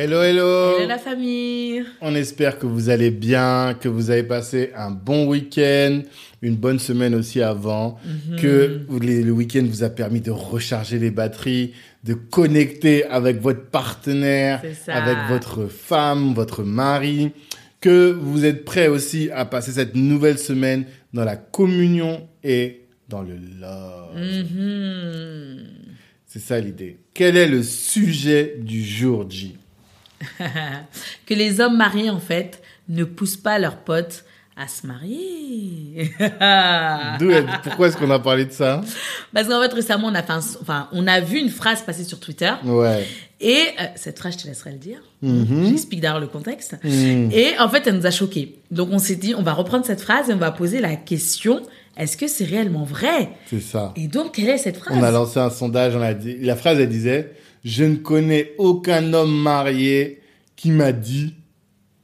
Hello, hello. Hello la famille On espère que vous allez bien, que vous avez passé un bon week-end, une bonne semaine aussi avant, Mhm. que le week-end vous a permis de recharger les batteries, de connecter avec votre partenaire, avec votre femme, votre mari, que vous êtes prêts aussi à passer cette nouvelle semaine dans la communion et dans le love. Mhm. C'est ça l'idée. Quel est le sujet du jour, J que les hommes mariés, en fait, ne poussent pas leurs potes à se marier. Pourquoi est-ce qu'on a parlé de ça Parce qu'en fait, récemment, on a, fait un- enfin, on a vu une phrase passer sur Twitter. Ouais. Et euh, cette phrase, je te laisserai le dire. Mhm. J'explique d'ailleurs le contexte. Mhm. Et en fait, elle nous a choqués. Donc, on s'est dit, on va reprendre cette phrase et on va poser la question est-ce que c'est réellement vrai? C'est ça. Et donc, quelle est cette phrase? On a lancé un sondage, on a dit, la phrase elle disait Je ne connais aucun homme marié qui m'a dit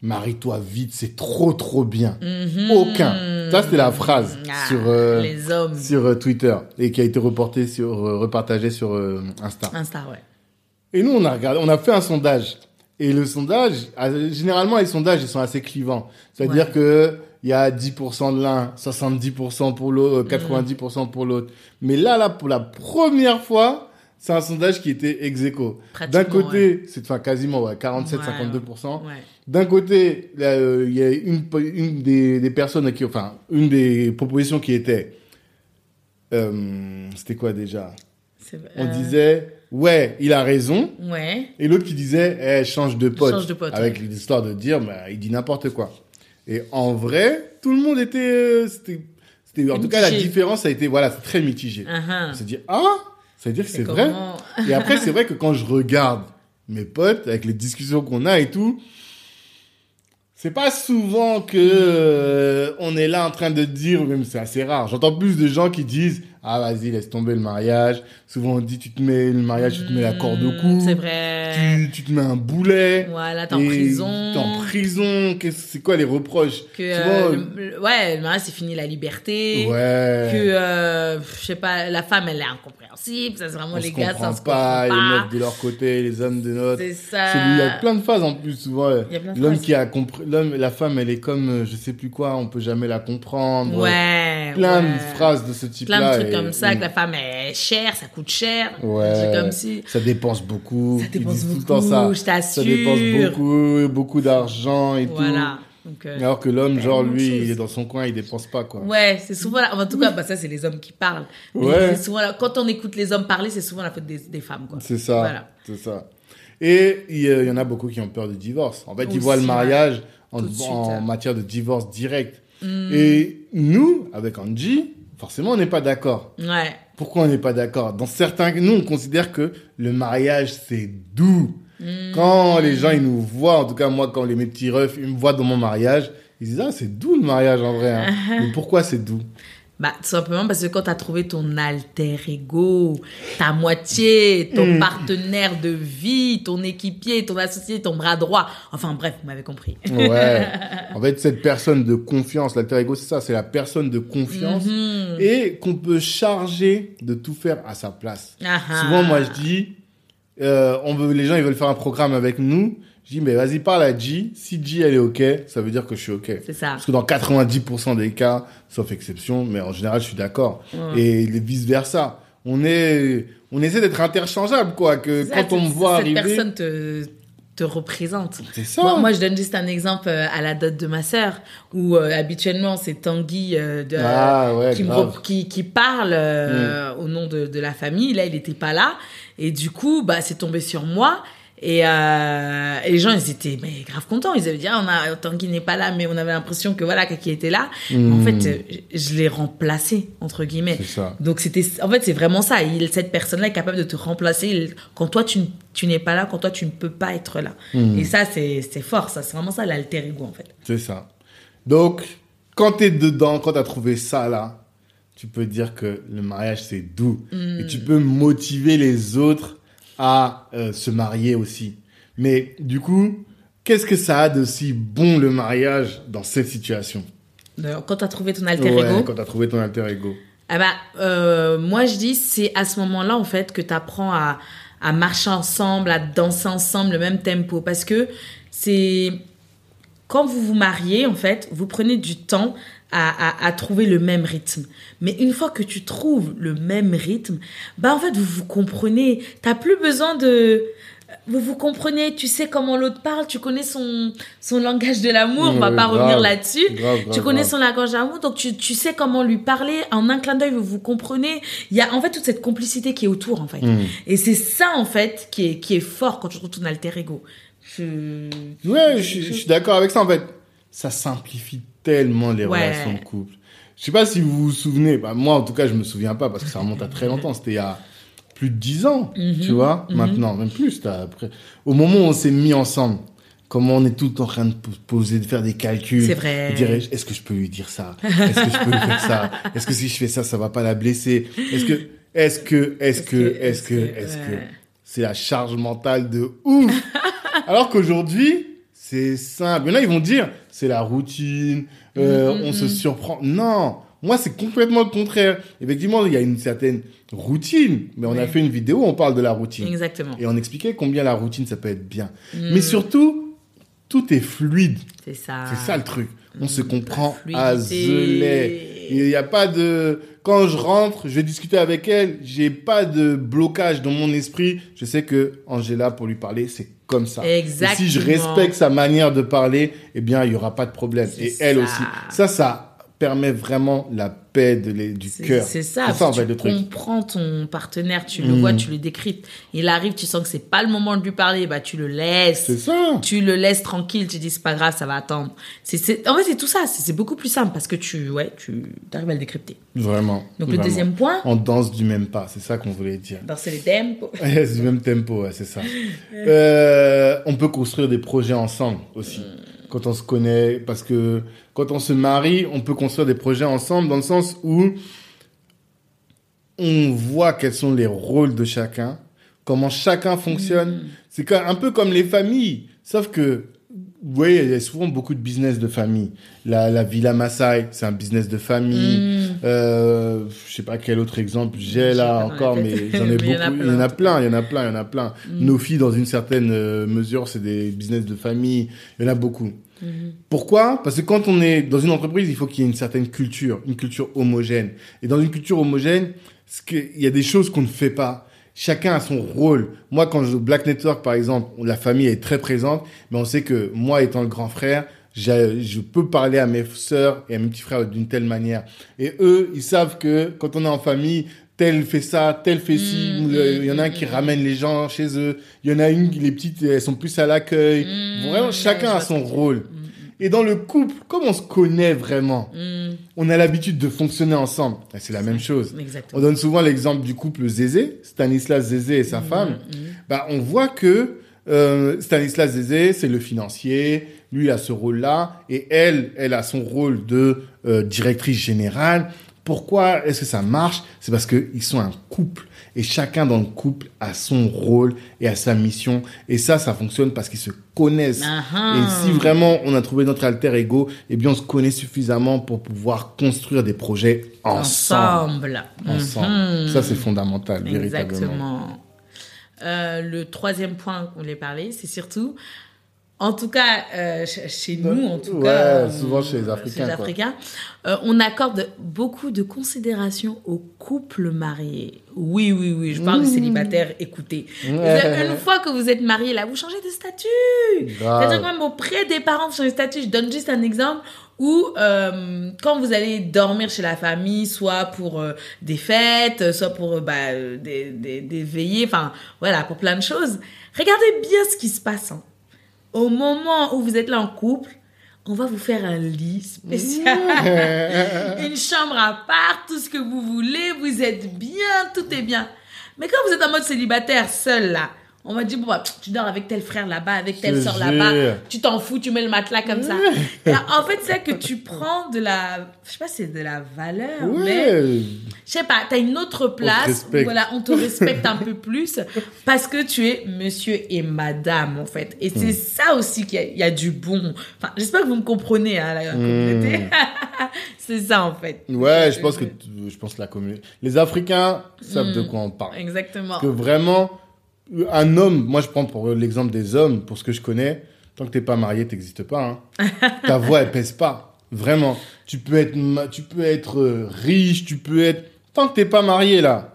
Marie-toi vite, c'est trop trop bien. Mhm. Aucun. Ça, c'était la phrase Ah, sur, euh, Les hommes. sur euh, Twitter et qui a été reportée sur, euh, repartagée sur Insta. Insta, ouais. Et nous, on a regardé, on a fait un sondage. Et le sondage, euh, généralement, les sondages, ils sont assez clivants. C'est-à-dire Ouais. que il y a 10% de l'un, 70% pour l'autre, euh, 90% pour l'autre. Mais là, là, pour la première fois, c'est un sondage qui était ex aequo. D'un côté, c'est enfin quasiment ouais, 47, Ouais, 52%. Ouais. D'un côté, euh, il y a une, une des, des personnes qui, enfin, une des propositions qui était, euh, c'était quoi déjà? C'est- On euh, disait, ouais, il a raison. Ouais. Et l'autre qui disait, eh, change de pote. Change de pote, Avec l'histoire de dire, bah, il dit n'importe quoi. Et en vrai, tout le monde était, c'était, en tout cas, la différence a été, voilà, c'est très mitigé. Uh-huh. On s'est dit, ah, ça veut dire que c'est vrai. Et après, c'est vrai que quand je regarde mes potes, avec les discussions qu'on a et tout, c'est pas souvent que euh, on est là en train de dire, même c'est assez rare. J'entends plus de gens qui disent, ah vas-y, laisse tomber le mariage. Souvent on dit, tu te mets le mariage, tu te mets la corde au cou. C'est vrai. Tu, tu te mets un boulet. Voilà, t'es en prison. T'es en prison. Qu'est-ce- C'est quoi les reproches Que, euh, le- le- ouais, le mariage, c'est fini la liberté. Ouais. Que, euh, je sais pas, la femme, elle est incompréhensible. Ça, c'est vraiment on les gars, ça, se pas, comprend les pas. meufs de leur côté, les hommes de notre. C'est ça. Il y a plein de phases en plus souvent. Il y a plein de L'homme qui a compris, l'homme, la femme, elle est comme euh, je sais plus quoi, on peut jamais la comprendre. Ouais. Plein ouais. de phrases de ce type-là. Comme ça, mm. que la femme est chère, ça coûte cher. Ouais. C'est comme si. Ça dépense beaucoup. Ça dépense disent tout le beaucoup, temps ça. je t'assure. Ça dépense beaucoup, beaucoup d'argent et Voilà. Donc, euh, tout. Alors que l'homme, genre lui, il est dans son coin, il dépense pas quoi. Ouais, c'est souvent là. En tout cas, bah, ça, c'est les hommes qui parlent. Ouais. souvent là- Quand on écoute les hommes parler, c'est souvent la faute des, des femmes, quoi. C'est ça. Voilà. C'est ça. Et il y, en a beaucoup qui ont peur du divorce. En fait, ils voient le ouais. mariage en, Tout de suite, en hein. Mm. matière de divorce direct. Et nous, avec Angie, forcément, on n'est pas d'accord. Ouais. Pourquoi on n'est pas d'accord? Dans certains, nous, on considère que le mariage, c'est doux. Mm. Quand les gens, ils nous voient, en tout cas, moi, quand les, mes petits refs, ils me voient dans mon mariage, ils disent, ah, c'est doux le mariage, en vrai. hein. Mais pourquoi c'est doux? Bah, tout simplement parce que quand tu as trouvé ton alter ego, ta moitié, ton Mm. partenaire de vie, ton équipier, ton associé, ton bras droit, enfin bref, vous m'avez compris. Ouais. En fait, cette personne de confiance, l'alter ego, c'est ça, c'est la personne de confiance Mhm. et qu'on peut charger de tout faire à sa place. Ah ah. Souvent, moi, je dis, euh, on veut, les gens, ils veulent faire un programme avec nous. Je dis, mais vas-y, parle à G. Si G, elle est OK, ça veut dire que je suis OK. C'est ça. Parce que dans 90% des cas, sauf exception, mais en général, je suis d'accord. Et vice versa. On est, on essaie d'être interchangeable, quoi. Que ça, quand on me cette- voit cette arriver. personne te, te représente. C'est ça. Moi, moi, je donne juste un exemple euh, à la dot de ma sœur, où euh, habituellement, c'est Tanguy euh, de, Ah, ouais, qui, me qui, qui parle euh, au nom de, de la famille. Là, il n'était pas là. Et du coup, bah, c'est tombé sur moi. Et, euh, et les gens, ils étaient mais grave contents. Ils avaient dit, ah, on a, tant qu'il n'est pas là, mais on avait l'impression que voilà, qu'il était là. En fait, je l'ai remplacé, entre guillemets. C'est ça. Donc, c'était, en fait, c'est vraiment ça. Il, cette personne-là est capable de te remplacer quand toi, tu, tu n'es pas là, quand toi, tu ne peux pas être là. Et ça, c'est, fort, ça. C'est vraiment ça, l'alter ego, en fait. C'est ça. Donc, quand t'es dedans, quand t'as trouvé ça là, tu peux dire que le mariage c'est doux. Et tu peux motiver les autres à euh, se marier aussi. Mais du coup, qu'est-ce que ça a de si bon le mariage dans cette situation? Quand tu as trouvé ton alter Ouais, ego, quand t'as trouvé ton alter ego. Ah bah, euh, moi je dis c'est à ce moment-là en fait que tu apprends à, à marcher ensemble, à danser ensemble le même tempo parce que c'est quand vous vous mariez en fait, vous prenez du temps à, à, à trouver le même rythme. Mais une fois que tu trouves le même rythme, bah en fait vous vous comprenez, t'as plus besoin de vous vous comprenez, tu sais comment l'autre parle, tu connais son son langage de l'amour, on va pas grave, revenir là-dessus. tu connais grave. son langage d'amour, donc tu, tu sais comment lui parler. En un clin d'œil, vous vous comprenez. Il y a en fait toute cette complicité qui est autour, en fait. Mm. Et c'est ça, en fait, qui est, qui est fort quand tu trouves ton alter ego. Je... Ouais, je suis d'accord avec ça en fait. Ça simplifie tellement les Ouais. relations de couple. Je sais pas si vous vous souvenez, bah, moi en tout cas je me souviens pas parce que ça remonte à très longtemps, c'était il y a plus de 10 ans, Mhm. tu vois, maintenant, même plus. Après. Au moment où on s'est mis ensemble, comment on est tout en train de po- poser, de faire des calculs. C'est vrai. est-ce que je peux lui dire ça? Est-ce que je peux lui faire ça? Est-ce que si je fais ça, ça va pas la blesser? Est-ce que, est-ce que, est-ce que, est-ce que, est-ce que, ouais. c'est la charge mentale de ouf? Alors qu'aujourd'hui, c'est simple. A, ils vont dire, c'est la routine, euh, Mhm, on se surprend. Non, moi, c'est complètement le contraire. Effectivement, il y a une certaine routine, mais on a fait une vidéo où on parle de la routine. Exactement. Et on expliquait combien la routine, ça peut être bien. Mm. Mais surtout, tout est fluide. C'est ça. C'est ça le truc. On se comprend à zelay. Il n'y a pas de... Quand je rentre, je vais discuter avec elle, j'ai pas de blocage dans mon esprit. Je sais que Angela, pour lui parler, c'est comme ça. Et si je Exactement. respecte sa manière de parler, eh bien, il y aura pas de problème. Et elle aussi. Ça, ça permet vraiment la paix de les- du cœur. C'est ça. Ça, en tu fait, le truc. comprends ton partenaire, tu le Mm. vois, tu le décryptes. Il arrive, tu sens que c'est pas le moment de lui parler, bah tu le laisses. C'est ça. tu le laisses tranquille, tu dis c'est pas grave, ça va attendre. C'est, en fait, c'est tout ça, c'est, beaucoup plus simple parce que tu, ouais, tu arrives à le décrypter. Vraiment. Donc le deuxième point, On danse du même pas. C'est ça qu'on voulait dire. danser les tempos. Du même tempo, ouais, c'est ça. Euh, on peut construire des projets ensemble aussi. Quand on se connaît, parce que quand on se marie, on peut construire des projets ensemble dans le sens où on voit quels sont les rôles de chacun, comment chacun fonctionne. C'est quand- un peu comme les familles, sauf que vous voyez, il y a souvent beaucoup de business de famille. La, la Villa Maasai, c'est un business de famille. Mm. Euh, je sais pas quel autre exemple j'ai là encore, mais j'en ai beaucoup. Il y en a plein. il y en a plein, il y en a plein. Nos filles, dans une certaine euh, mesure, c'est des business de famille. Il y en a beaucoup. Pourquoi? Parce que quand on est dans une entreprise, il faut qu'il y ait une certaine culture, une culture homogène. Et dans une culture homogène, ce que- il y a des choses qu'on ne fait pas. Chacun a son rôle. Moi, quand je Black Network, par exemple, la famille est très présente, mais on sait que moi, étant le grand frère, je peux parler à mes sœurs et à mes petits frères d'une telle manière. Et eux, ils savent que quand on est en famille, tel fait ça, tel fait ci. Mm, Il y en a un mm, qui mm. ramène les gens chez eux. Il y en a une, les petites, elles sont plus à l'accueil. Vraiment, chacun a son rôle. Et dans le couple, comme on se connaît vraiment, on a l'habitude de fonctionner ensemble. Et C'est la même chose. On donne souvent l'exemple du couple Zézé, Stanislas Zézé et sa Mm, femme. Bah, on voit que euh, Stanislas Zézé, c'est le financier, lui a ce rôle-là, et elle, elle a son rôle de euh, directrice générale. Pourquoi est-ce que ça marche? C'est parce qu'ils sont un couple, et chacun dans le couple a son rôle et a sa mission, et ça, ça fonctionne parce qu'ils se connaissent. Et si vraiment on a trouvé notre alter ego, eh bien on se connaît suffisamment pour pouvoir construire des projets ensemble. ensemble. Ensemble. Mhm. Ça c'est fondamental, véritablement. Euh, le troisième point qu'on voulait parler, c'est surtout, en tout cas, euh, ch- chez nous, en tout Ouais, cas, souvent euh, chez les Africains, euh, on accorde beaucoup de considération aux couples mariés. Oui, oui, oui, je parle de célibataires, écoutez. Une fois que vous êtes marié, là, vous changez de statut. C'est-à-dire même auprès des parents, vous changez de statut. Je donne juste un exemple. Où euh, quand vous allez dormir chez la famille, soit pour euh, des fêtes, soit pour euh, bah, des, des, des veillées, enfin voilà, pour plein de choses, regardez bien ce qui se passe. hein. Au moment où vous êtes là en couple, on va vous faire un lit spécial, une chambre à part, tout ce que vous voulez, vous êtes bien, tout est bien. Mais quand vous êtes en mode célibataire, seul là, on m'a dit, bon, bah, tu dors avec tel frère là-bas, avec telle soeur là-bas, tu t'en fous, tu mets le matelas comme ça. Et en fait, c'est que tu prends de la, je sais pas, c'est de la valeur, mais Ouais. je sais pas, t'as une autre place, où, voilà, on te respecte un peu plus parce que tu es monsieur et madame, en fait. Et Hmm. c'est ça aussi qu'il y, a- il y a du bon. Enfin, j'espère que vous me comprenez, hein, la Hmm. communauté. c'est ça, en fait. Ouais, je pense que je pense que la communauté. Les Africains savent de quoi on parle. Exactement. Que vraiment, un homme, moi je prends pour l'exemple des hommes, pour ce que je connais, tant que t'es pas marié, t'existes pas. Hein. Ta voix, elle pèse pas. Vraiment. Tu peux être, tu peux être euh, riche, tu peux être. Tant que t'es pas marié là,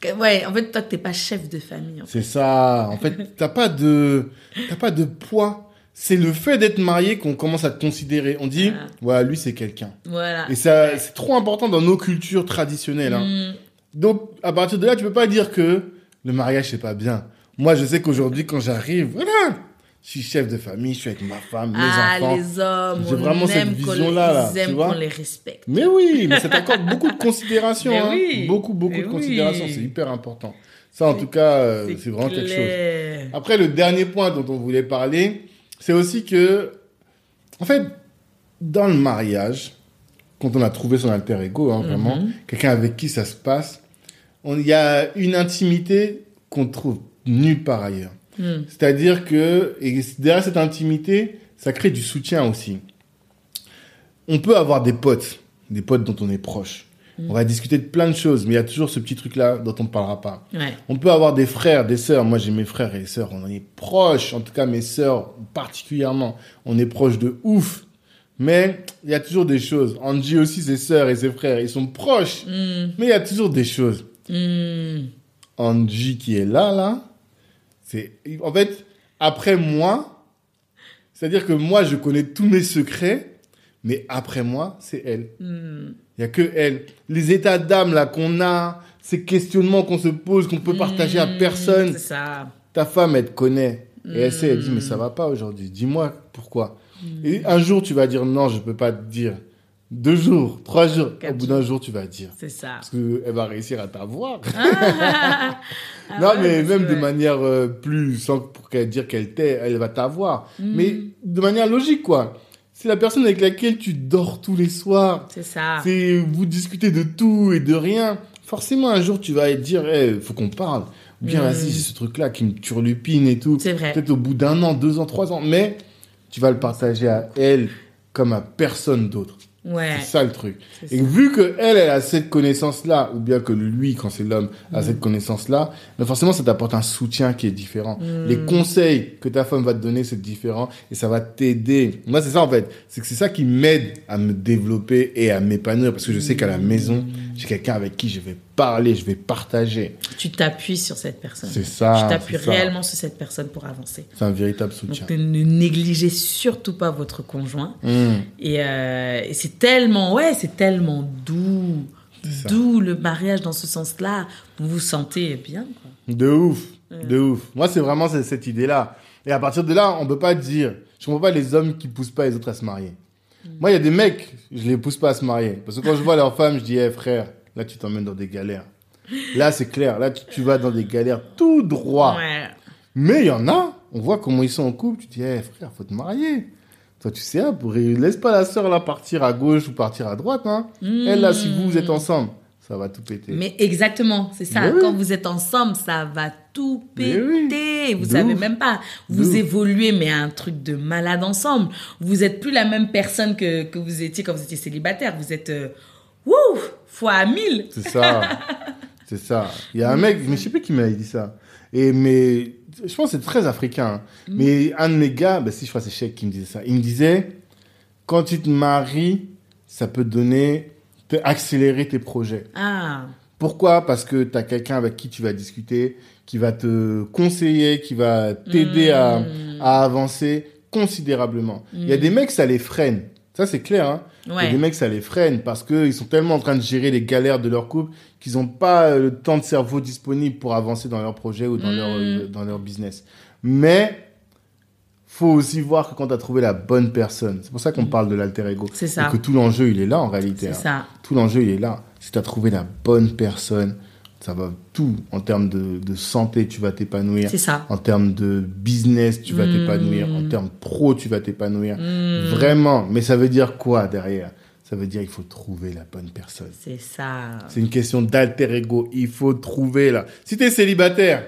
que, ouais, en fait, toi, t'es pas chef de famille. c'est ça. En fait, t'as pas de, t'as pas de poids. C'est le fait d'être marié qu'on commence à te considérer. On dit, voilà, lui c'est quelqu'un. Voilà. Et ça, c'est trop important dans nos cultures traditionnelles. Hein. Mm. Donc, à partir de là, tu peux pas dire que le mariage, c'est pas bien. Moi, je sais qu'aujourd'hui, quand j'arrive, voilà, je suis chef de famille, je suis avec ma femme, mes ah, enfants. les hommes, J'ai on vraiment cette vision-là, là, ils aiment qu'on les respecte. Mais oui, mais c'est encore beaucoup de considération. Hein. oui, Beaucoup, beaucoup de considération. C'est hyper important. Ça, en tout cas, euh, c'est vraiment quelque chose. Après, le dernier point dont on voulait parler, c'est aussi que, en fait, dans le mariage, quand on a trouvé son alter ego, hein, vraiment, Mhm. quelqu'un avec qui ça se passe, il y a une intimité qu'on trouve nulle part ailleurs. Mm. C'est-à-dire que, et derrière cette intimité, ça crée du soutien aussi. On peut avoir des potes, des potes dont on est proche. On va discuter de plein de choses, mais il y a toujours ce petit truc-là dont on ne parlera pas. Ouais. On peut avoir des frères, des sœurs. Moi, j'ai mes frères et sœurs. On en est proches. En tout cas, mes sœurs particulièrement. On est proches de ouf. Mais il y a toujours des choses. Angie aussi, ses sœurs et ses frères, ils sont proches. Mm. Mais il y a toujours des choses. Mm. Angie qui est là, là, c'est... En fait, après moi, c'est-à-dire que moi, je connais tous mes secrets, mais après moi, c'est elle. Mm. Il y a que elle. Les états d'âme, là, qu'on a, ces questionnements qu'on se pose, qu'on peut partager à Mm, personne. C'est ça. Ta femme, elle te connaît. Et elle sait, elle dit, Mm. mais ça va pas aujourd'hui. Dis-moi pourquoi. Et un jour, tu vas dire, non, je peux pas te dire. Deux jours, trois jours. Au bout d'un jour, tu vas dire. C'est ça. Parce qu'elle va réussir à t'avoir. Ah non, ouais, mais même de manière euh, plus, sans pour qu'elle dire qu'elle t'ait, elle va t'avoir. Mm. Mais de manière logique, quoi. C'est la personne avec laquelle tu dors tous les soirs. C'est ça. C'est vous discutez de tout et de rien. Forcément, un jour, tu vas dire, il faut qu'on parle. Ou bien, Mm. vas-y, j'ai ce truc-là qui me turlupine et tout. C'est vrai. Peut-être au bout d'un an, deux ans, trois ans. Mais tu vas le partager à elle comme à personne d'autre. Ouais. C'est ça le truc. Et ça. vu que elle, elle a cette connaissance-là, ou bien que lui, quand c'est l'homme, a Mm. cette connaissance-là, mais forcément, ça t'apporte un soutien qui est différent. Mm. Les conseils que ta femme va te donner, c'est différent, et ça va t'aider. Moi, c'est ça, en fait. C'est que c'est ça qui m'aide à me développer et à m'épanouir, parce que je sais qu'à la maison, j'ai quelqu'un avec qui je vais parler, je vais partager. Tu t'appuies sur cette personne. C'est ça, Tu t'appuies réellement sur cette personne pour avancer. C'est un véritable soutien. Donc ne négligez surtout pas votre conjoint. Mm. Et, euh, et c'est tellement, ouais, c'est tellement doux. Doux le mariage dans ce sens-là. Vous vous sentez bien, quoi. De ouf, de ouf. Moi, c'est vraiment cette, cette idée-là. Et à partir de là, on peut pas dire. Je comprends pas les hommes qui poussent pas les autres à se marier. Moi, il y a des mecs, je les pousse pas à se marier. Parce que quand je vois leur femme, je dis, eh frère, là, tu t'emmènes dans des galères. Là, c'est clair. Là, tu, tu vas dans des galères tout droit. Ouais. Mais il y en a, on voit comment ils sont en couple. Tu dis, eh frère, faut te marier. Toi, tu sais, hein, pour... laisse pas la sœur là partir à gauche ou partir à droite. Hein. Elle, là, si vous, vous êtes ensemble, ça va tout péter. Mais exactement, c'est ça. Oui. Quand vous êtes ensemble, ça va tout péter. Vous savez même pas. Vous évoluez, mais un truc de malade ensemble. Vous êtes plus la même personne que, que vous étiez quand vous étiez célibataire. Vous êtes, euh, wouh, fois mille. C'est ça. c'est ça. Il y a un mec, mais je sais plus qui m'avait dit ça. Et mais je pense que c'est très africain. hein. Mais un de mes gars, ben si je crois c'est Cheikh qui me disait ça. Il me disait quand tu te maries, ça peut donner accélérer tes projets. Ah, Pourquoi? Parce que tu as quelqu'un avec qui tu vas discuter, qui va te conseiller, qui va t'aider à, Mm. à avancer considérablement. Il y a des mecs, ça les freine. Ça, c'est clair. Hein. Il y a Ouais. des mecs, ça les freine parce qu'ils sont tellement en train de gérer les galères de leur couple qu'ils n'ont pas euh, le temps de cerveau disponible pour avancer dans leur projet ou dans, leur, Mm. euh, dans leur business. Mais faut aussi voir que quand tu as trouvé la bonne personne, c'est pour ça qu'on parle de l'alter ego. Mm. C'est ça. Et que tout l'enjeu, il est là en réalité. C'est hein. ça. Tout l'enjeu, il est là. Si tu as trouvé la bonne personne, ça va tout. En termes de, de santé, tu vas t'épanouir. C'est ça. En termes de business, tu vas Mm. t'épanouir. En termes pro, tu vas t'épanouir. Mm. Vraiment. Mais ça veut dire quoi derrière? Ça veut dire il faut trouver la bonne personne. C'est ça. C'est une question d'alter ego. Il faut trouver là. Si tu es célibataire,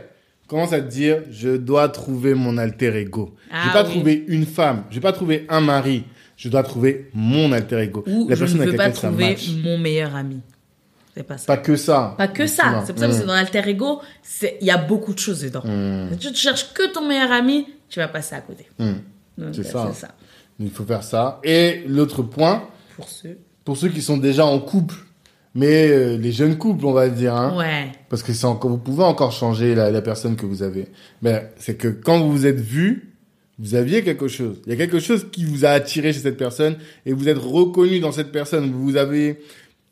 commence à te dire je dois trouver mon alter ego. Ah je vais pas oui. trouver une femme, je vais pas trouver un mari. Je dois trouver mon alter ego. Ou la je personne ne veux avec pas trouver mon meilleur ami. C'est pas ça. Pas que ça. Pas que ça. C'est pour ça que c'est dans l'alter ego, il y a beaucoup de choses dedans. Mm. Si tu cherches que ton meilleur ami, tu vas passer à côté. Mm. Donc, C'est euh, ça. Ça. Il faut faire ça. Et l'autre point, Pour ceux. pour ceux qui sont déjà en couple, mais euh, les jeunes couples, on va dire, hein, Ouais. parce que c'est encore, vous pouvez encore changer la, la personne que vous avez. Mais c'est que quand vous vous êtes vu, vous aviez quelque chose. Il y a quelque chose qui vous a attiré chez cette personne et vous êtes reconnu dans cette personne. Vous avez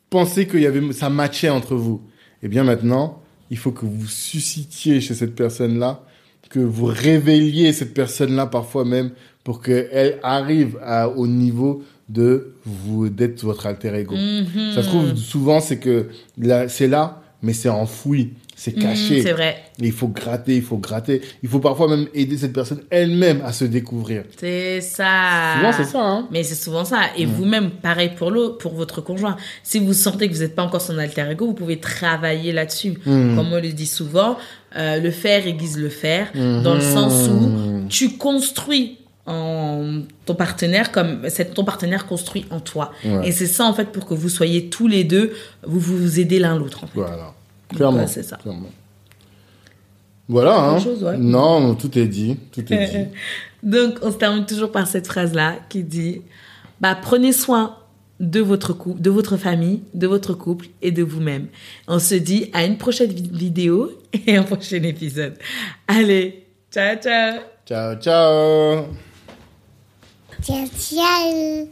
pensé qu'il y avait, ça matchait entre vous. Et bien maintenant, il faut que vous suscitiez chez cette personne-là, que vous révéliez cette personne-là parfois même pour qu'elle arrive à, au niveau de vous, d'être votre alter ego. Mhm. Ça se trouve, souvent, c'est que là, c'est là, mais c'est enfoui, c'est Mhm, caché. c'est vrai. Et il faut gratter, il faut gratter. Il faut parfois même aider cette personne elle-même à se découvrir. C'est ça. Souvent, c'est ça, hein. Mais c'est souvent ça. Et vous-même, pareil pour l'autre, pour votre conjoint. Si vous sentez que vous n'êtes pas encore son alter ego, vous pouvez travailler là-dessus. Mm. Comme on le dit souvent, euh, le faire aiguise le faire, Mhm. dans le sens où tu construis en ton partenaire comme c'est ton partenaire construit en toi. Ouais. Et c'est ça en fait pour que vous soyez tous les deux, vous vous aidez l'un l'autre en fait. Voilà. Clairement. c'est ça. clairement. Voilà, hein. Chose, ouais. Non, non, tout est dit. Tout est dit. Donc, on se termine toujours par cette phrase-là qui dit bah, Prenez soin de votre couple, de votre famille, de votre couple et de vous-même. On se dit à une prochaine vi- vidéo et un prochain épisode. Allez, ciao, ciao Ciao, ciao. Ciao, ciao.